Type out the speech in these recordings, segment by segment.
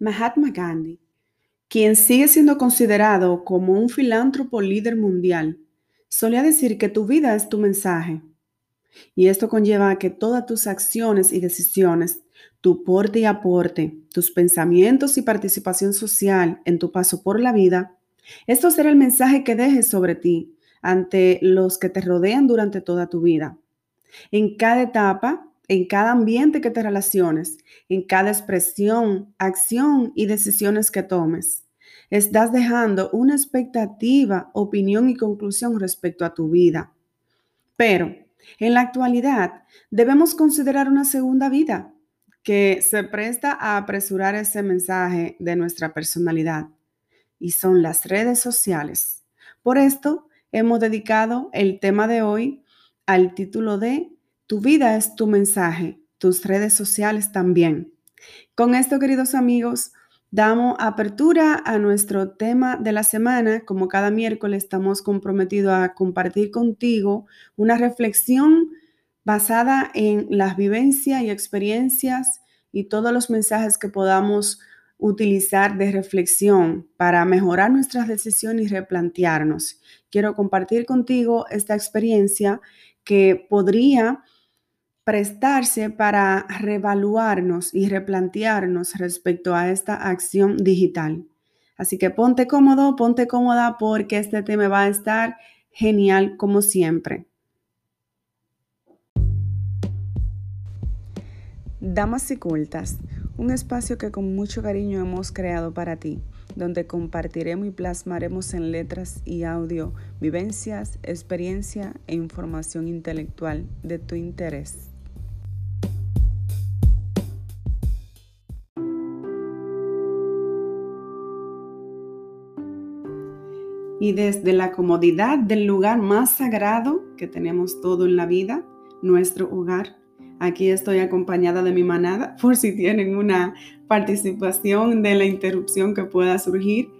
Mahatma Gandhi, quien sigue siendo considerado como un filántropo líder mundial, solía decir que tu vida es tu mensaje. Y esto conlleva a que todas tus acciones y decisiones, tu porte y aporte, tus pensamientos y participación social en tu paso por la vida, esto será el mensaje que dejes sobre ti ante los que te rodean durante toda tu vida. En cada etapa en cada ambiente que te relaciones, en cada expresión, acción y decisiones que tomes. Estás dejando una expectativa, opinión y conclusión respecto a tu vida. Pero en la actualidad debemos considerar una segunda vida que se presta a apresurar ese mensaje de nuestra personalidad y son las redes sociales. Por esto hemos dedicado el tema de hoy al título de tu vida es tu mensaje, tus redes sociales también. Con esto, queridos amigos, damos apertura a nuestro tema de la semana. Como cada miércoles estamos comprometidos a compartir contigo una reflexión basada en las vivencias y experiencias y todos los mensajes que podamos utilizar de reflexión para mejorar nuestras decisiones y replantearnos. Quiero compartir contigo esta experiencia que podría prestarse para revaluarnos y replantearnos respecto a esta acción digital. Así que ponte cómodo, ponte cómoda porque este tema va a estar genial como siempre. Damas y cultas, un espacio que con mucho cariño hemos creado para ti, donde compartiremos y plasmaremos en letras y audio vivencias, experiencia e información intelectual de tu interés. Y desde la comodidad del lugar más sagrado que tenemos todo en la vida, nuestro hogar. Aquí estoy acompañada de mi manada por si tienen una participación de la interrupción que pueda surgir.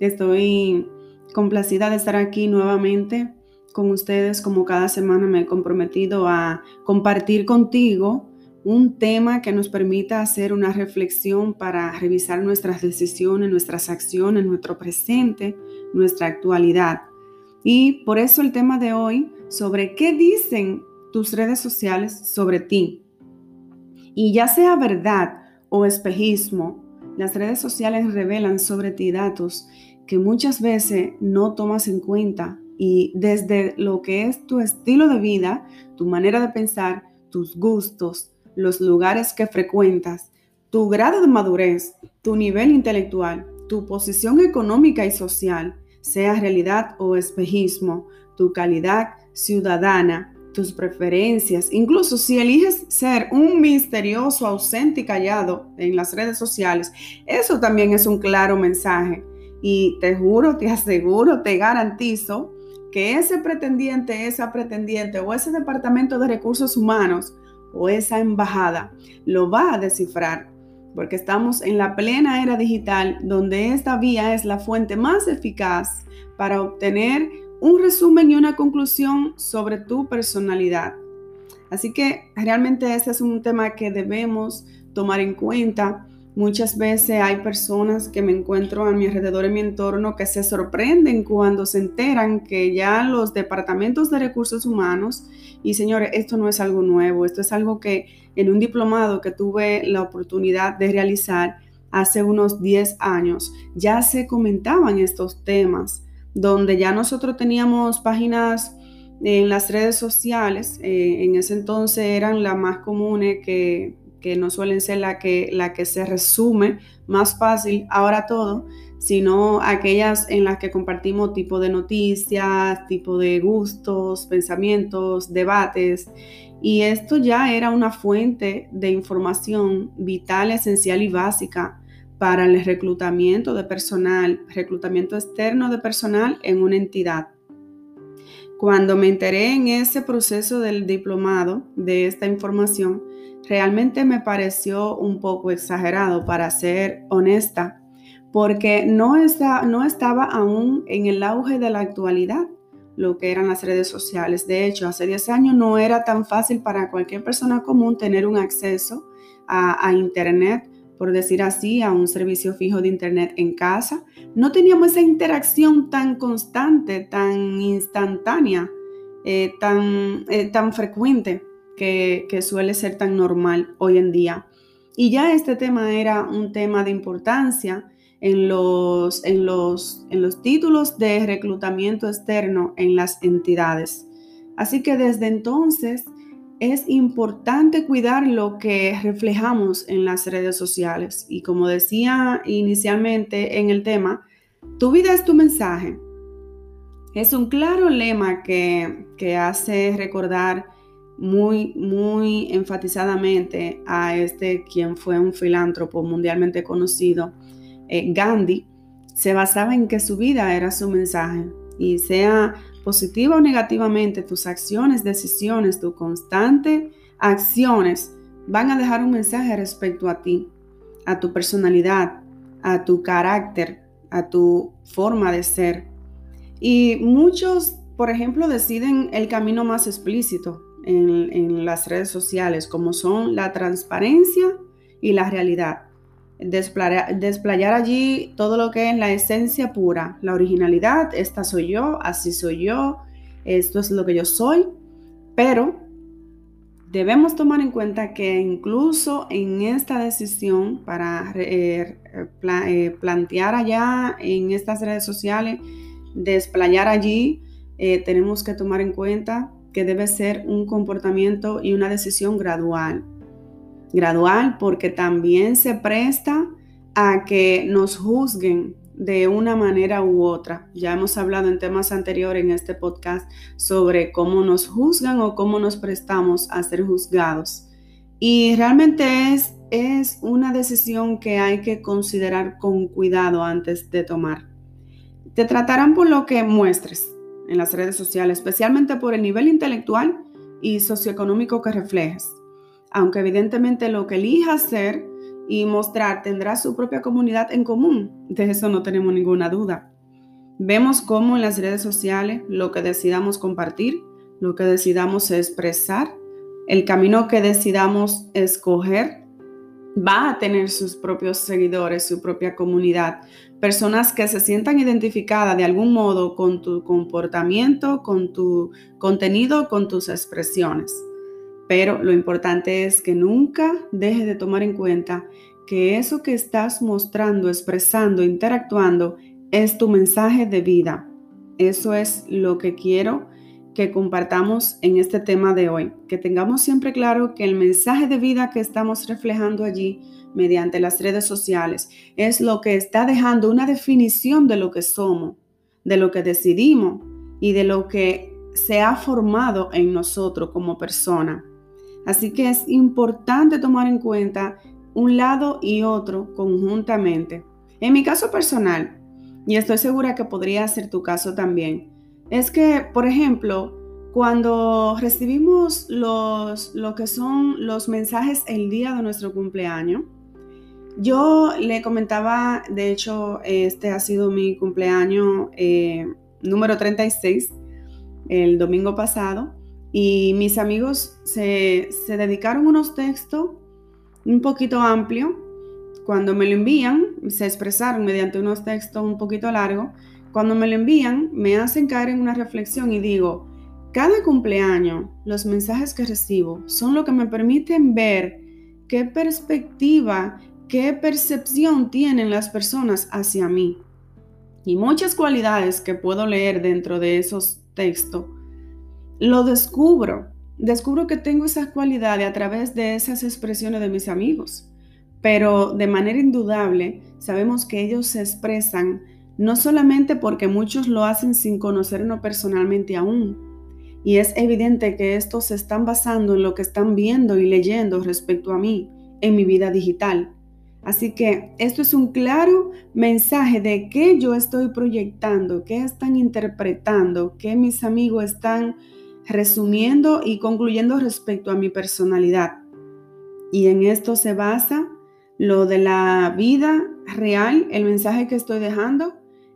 Estoy complacida de estar aquí nuevamente con ustedes como cada semana me he comprometido a compartir contigo un tema que nos permita hacer una reflexión para revisar nuestras decisiones, nuestras acciones, nuestro presente, nuestra actualidad. Y por eso el tema de hoy sobre qué dicen tus redes sociales sobre ti. Y ya sea verdad o espejismo, las redes sociales revelan sobre ti datos que muchas veces no tomas en cuenta y desde lo que es tu estilo de vida, tu manera de pensar, tus gustos, los lugares que frecuentas, tu grado de madurez, tu nivel intelectual, tu posición económica y social, sea realidad o espejismo, tu calidad ciudadana, tus preferencias, incluso si eliges ser un misterioso, ausente y callado en las redes sociales, eso también es un claro mensaje. Y te juro, te aseguro, te garantizo que ese pretendiente, esa pretendiente o ese departamento de recursos humanos o esa embajada lo va a descifrar porque estamos en la plena era digital donde esta vía es la fuente más eficaz para obtener un resumen y una conclusión sobre tu personalidad. Así que realmente este es un tema que debemos tomar en cuenta. Muchas veces hay personas que me encuentro a mi alrededor en mi entorno que se sorprenden cuando se enteran que ya los departamentos de recursos humanos, y señores, esto no es algo nuevo, esto es algo que en un diplomado que tuve la oportunidad de realizar hace unos 10 años, ya se comentaban estos temas, donde ya nosotros teníamos páginas en las redes sociales, eh, en ese entonces eran las más comunes que, no suelen ser la que, la que se resume más fácil ahora todo, sino aquellas en las que compartimos tipo de noticias, tipo de gustos, pensamientos, debates. Y esto ya era una fuente de información vital, esencial y básica para el reclutamiento de personal, reclutamiento externo de personal en una entidad. Cuando me enteré en ese proceso del diplomado de esta información, realmente me pareció un poco exagerado, para ser honesta, porque no, no estaba aún en el auge de la actualidad lo que eran las redes sociales. De hecho, hace 10 años no era tan fácil para cualquier persona común tener un acceso a, Internet por decir así, a un servicio fijo de Internet en casa. No teníamos esa interacción tan constante, tan instantánea, eh, tan, eh, tan frecuente que, suele ser tan normal hoy en día. Y ya este tema era un tema de importancia en los, en los, en los títulos de reclutamiento externo en las entidades. Así que desde entonces es importante cuidar lo que reflejamos en las redes sociales. Y como decía inicialmente en el tema, tu vida es tu mensaje. Es un claro lema que, que hace recordar muy, muy enfatizadamente a este quien fue un filántropo mundialmente conocido, eh, Gandhi, se basaba en que su vida era su mensaje y sea positiva o negativamente, tus acciones, decisiones, tu constante acciones van a dejar un mensaje respecto a ti, a tu personalidad, a tu carácter, a tu forma de ser. Y muchos, por ejemplo, deciden el camino más explícito en, en las redes sociales, como son la transparencia y la realidad. Desplayar, allí todo lo que es la esencia pura, la originalidad, esta soy yo, así soy yo, esto es lo que yo soy, pero debemos tomar en cuenta que incluso en esta decisión para eh, eh, plantear allá en estas redes sociales, desplayar allí, eh, tenemos que tomar en cuenta que debe ser un comportamiento y una decisión gradual gradual porque también se presta a que nos juzguen de una manera u otra. Ya hemos hablado en temas anteriores en este podcast sobre cómo nos juzgan o cómo nos prestamos a ser juzgados. Y realmente es, es una decisión que hay que considerar con cuidado antes de tomar. Te tratarán por lo que muestres en las redes sociales, especialmente por el nivel intelectual y socioeconómico que reflejes aunque evidentemente lo que elija hacer y mostrar tendrá su propia comunidad en común, de eso no tenemos ninguna duda. Vemos cómo en las redes sociales lo que decidamos compartir, lo que decidamos expresar, el camino que decidamos escoger, va a tener sus propios seguidores, su propia comunidad, personas que se sientan identificadas de algún modo con tu comportamiento, con tu contenido, con tus expresiones. Pero lo importante es que nunca dejes de tomar en cuenta que eso que estás mostrando, expresando, interactuando es tu mensaje de vida. Eso es lo que quiero que compartamos en este tema de hoy. Que tengamos siempre claro que el mensaje de vida que estamos reflejando allí mediante las redes sociales es lo que está dejando una definición de lo que somos, de lo que decidimos y de lo que se ha formado en nosotros como persona. Así que es importante tomar en cuenta un lado y otro conjuntamente. En mi caso personal, y estoy segura que podría ser tu caso también, es que, por ejemplo, cuando recibimos los, lo que son los mensajes el día de nuestro cumpleaños, yo le comentaba, de hecho, este ha sido mi cumpleaños eh, número 36, el domingo pasado, y mis amigos se, dedicaron unos textos un poquito amplios. Cuando me lo envían, se expresaron mediante unos textos un poquito largos. Cuando me lo envían, me hacen caer en una reflexión y digo, cada cumpleaños, los mensajes que recibo son lo que me permiten ver qué perspectiva, qué percepción tienen las personas hacia mí. Y muchas cualidades que puedo leer dentro de esos textos lo descubro. Descubro que tengo esas cualidades a través de esas expresiones de mis amigos. Pero de manera indudable, sabemos que ellos se expresan no solamente porque muchos lo hacen sin conocernos personalmente aún. Y es evidente que estos se están basando en lo que están viendo y leyendo respecto a mí en mi vida digital. Así que esto es un claro mensaje de qué yo estoy proyectando, qué están interpretando, qué mis amigos están resumiendo y concluyendo respecto a mi personalidad. Y en esto se basa lo de la vida real, el mensaje que estoy dejando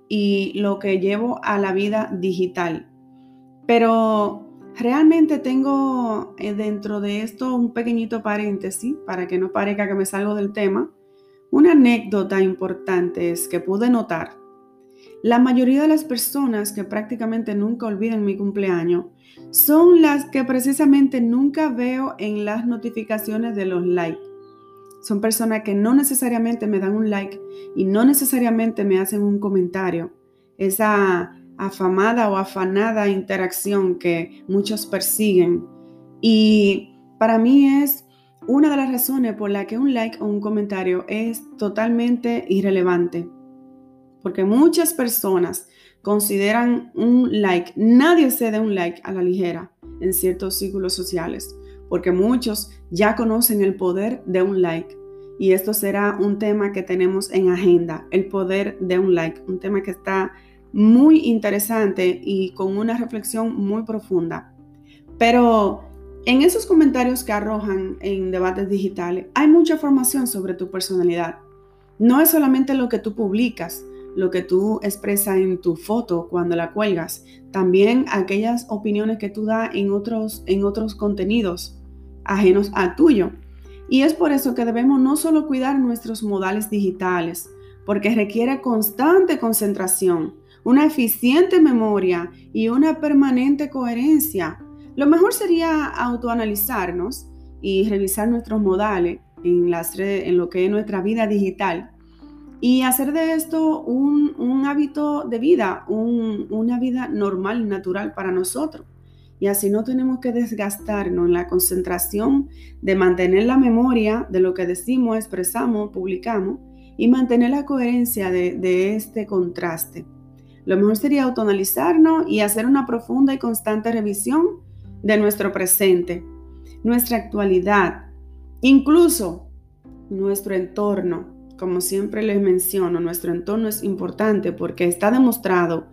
y lo que llevo a la vida digital. Pero realmente tengo eh, dentro de esto un pequeñito paréntesis para que no parezca que me salgo del tema, Una anécdota importante es que pude notar, la mayoría de las personas que prácticamente nunca olvidan mi cumpleaños son las que precisamente nunca veo en las notificaciones de los likes. Son personas que no necesariamente me dan un like y no necesariamente me hacen un comentario. Esa afamada o afanada interacción que muchos persiguen. Y para mí es una de las razones por la que un like o un comentario es totalmente irrelevante. Porque muchas personas consideran un like, nadie se da un like a la ligera en ciertos círculos sociales, porque muchos ya conocen el poder de un like. Y esto será un tema que tenemos en agenda, el poder de un like, un tema que está muy interesante y con una reflexión muy profunda. Pero en esos comentarios que arrojan en debates digitales hay mucha información sobre tu personalidad. No es solamente lo que tú publicas, lo que tú expresas en tu foto cuando la cuelgas, también aquellas opiniones que tú das en otros, en otros contenidos ajenos a tuyo. Y es por eso que debemos no solo cuidar nuestros modales digitales, porque requiere constante concentración, una eficiente memoria y una permanente coherencia lo mejor sería autoanalizarnos y revisar nuestros modales en, las en lo que es nuestra vida digital y hacer de esto un, hábito de vida, una vida normal y natural para nosotros. Y así no tenemos que desgastarnos en la concentración de mantener la memoria de lo que decimos, expresamos, publicamos y mantener la coherencia de, de este contraste. Lo mejor sería autoanalizarnos y hacer una profunda y constante revisión de nuestro presente, nuestra actualidad, incluso nuestro entorno. Como siempre les menciono, nuestro entorno es importante porque está demostrado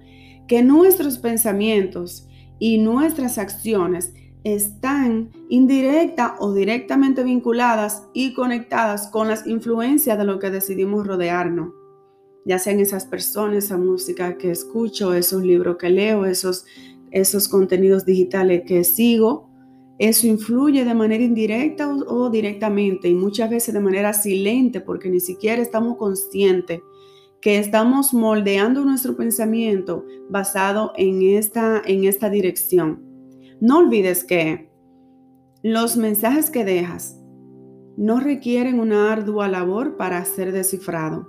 que nuestros pensamientos y nuestras acciones están indirecta o directamente vinculadas y conectadas con las influencias de lo que decidimos rodearnos, ya sean esas personas, esa música que escucho, esos libros que leo, esos esos contenidos digitales que sigo, eso influye de manera indirecta o, directamente y muchas veces de manera silente porque ni siquiera estamos conscientes que estamos moldeando nuestro pensamiento basado en esta, en esta dirección. No olvides que los mensajes que dejas no requieren una ardua labor para ser descifrado.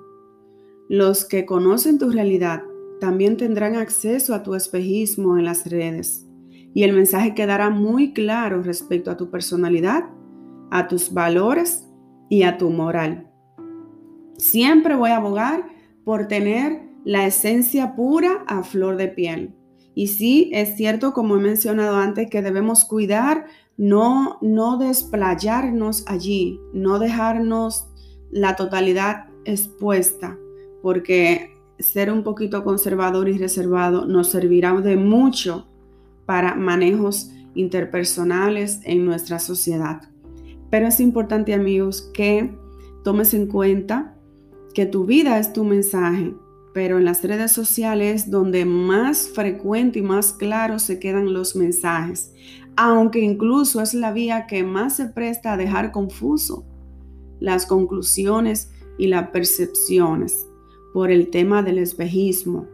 Los que conocen tu realidad también tendrán acceso a tu espejismo en las redes y el mensaje quedará muy claro respecto a tu personalidad, a tus valores y a tu moral. Siempre voy a abogar por tener la esencia pura a flor de piel. Y sí, es cierto, como he mencionado antes, que debemos cuidar, no, no desplayarnos allí, no dejarnos la totalidad expuesta, porque ser un poquito conservador y reservado nos servirá de mucho para manejos interpersonales en nuestra sociedad. Pero es importante amigos que tomes en cuenta que tu vida es tu mensaje, pero en las redes sociales donde más frecuente y más claro se quedan los mensajes, aunque incluso es la vía que más se presta a dejar confuso las conclusiones y las percepciones por el tema del espejismo.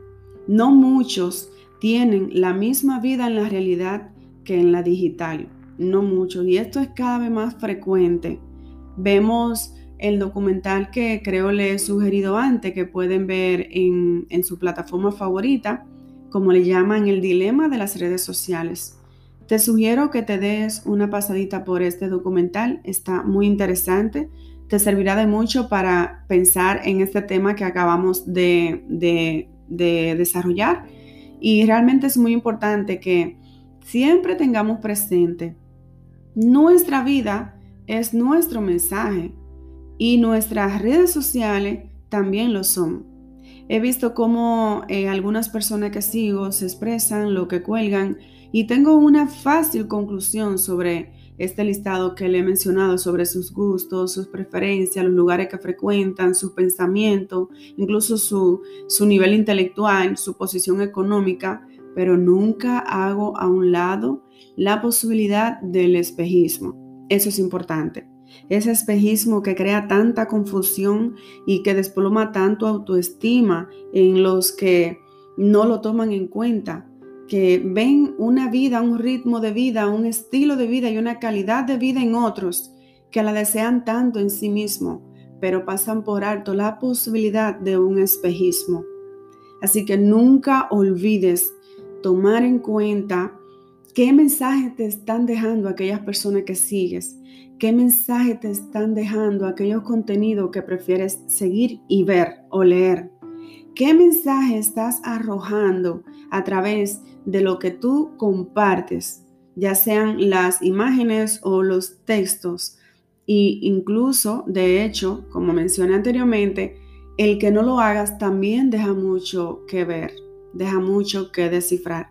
No muchos tienen la misma vida en la realidad que en la digital. No muchos. Y esto es cada vez más frecuente. Vemos el documental que creo le he sugerido antes, que pueden ver en, en su plataforma favorita, como le llaman el dilema de las redes sociales. Te sugiero que te des una pasadita por este documental, está muy interesante te servirá de mucho para pensar en este tema que acabamos de, desarrollar. Y realmente es muy importante que siempre tengamos presente, nuestra vida es nuestro mensaje y nuestras redes sociales también lo son. He visto cómo eh, algunas personas que sigo se expresan, lo que cuelgan y tengo una fácil conclusión sobre este listado que le he mencionado sobre sus gustos, sus preferencias, los lugares que frecuentan, su pensamiento, incluso su, su nivel intelectual, su posición económica, pero nunca hago a un lado la posibilidad del espejismo. Eso es importante. ese espejismo que crea tanta confusión y que desploma tanto autoestima en los que no lo toman en cuenta, que ven una vida, un ritmo de vida, un estilo de vida y una calidad de vida en otros que la desean tanto en sí mismo, pero pasan por alto la posibilidad de un espejismo. Así que nunca olvides tomar en cuenta qué mensaje te están dejando aquellas personas que sigues, qué mensaje te están dejando aquellos contenidos que prefieres seguir y ver o leer. ¿Qué mensaje estás arrojando a través de lo que tú compartes, ya sean las imágenes o los textos? Y incluso, de hecho, como mencioné anteriormente, el que no lo hagas también deja mucho que ver, deja mucho que descifrar.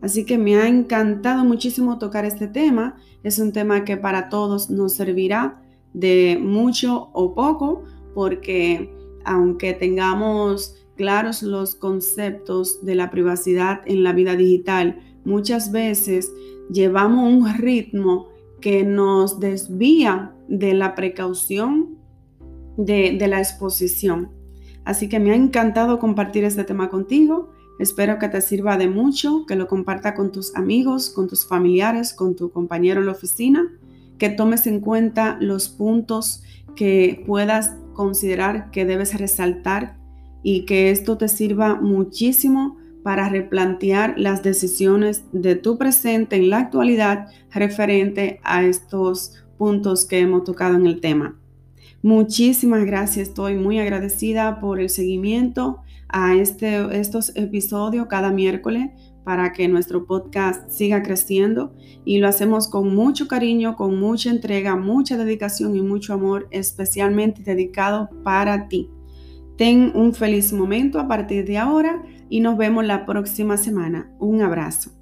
Así que me ha encantado muchísimo tocar este tema. Es un tema que para todos nos servirá de mucho o poco, porque aunque tengamos claros los conceptos de la privacidad en la vida digital, muchas veces llevamos un ritmo que nos desvía de la precaución de, la exposición. Así que me ha encantado compartir este tema contigo. Espero que te sirva de mucho, que lo comparta con tus amigos, con tus familiares, con tu compañero en la oficina, que tomes en cuenta los puntos que puedas considerar que debes resaltar y que esto te sirva muchísimo para replantear las decisiones de tu presente en la actualidad referente a estos puntos que hemos tocado en el tema. Muchísimas gracias, estoy muy agradecida por el seguimiento a este, estos episodios cada miércoles para que nuestro podcast siga creciendo y lo hacemos con mucho cariño, con mucha entrega, mucha dedicación y mucho amor, especialmente dedicado para ti. Ten un feliz momento a partir de ahora y nos vemos la próxima semana. Un abrazo.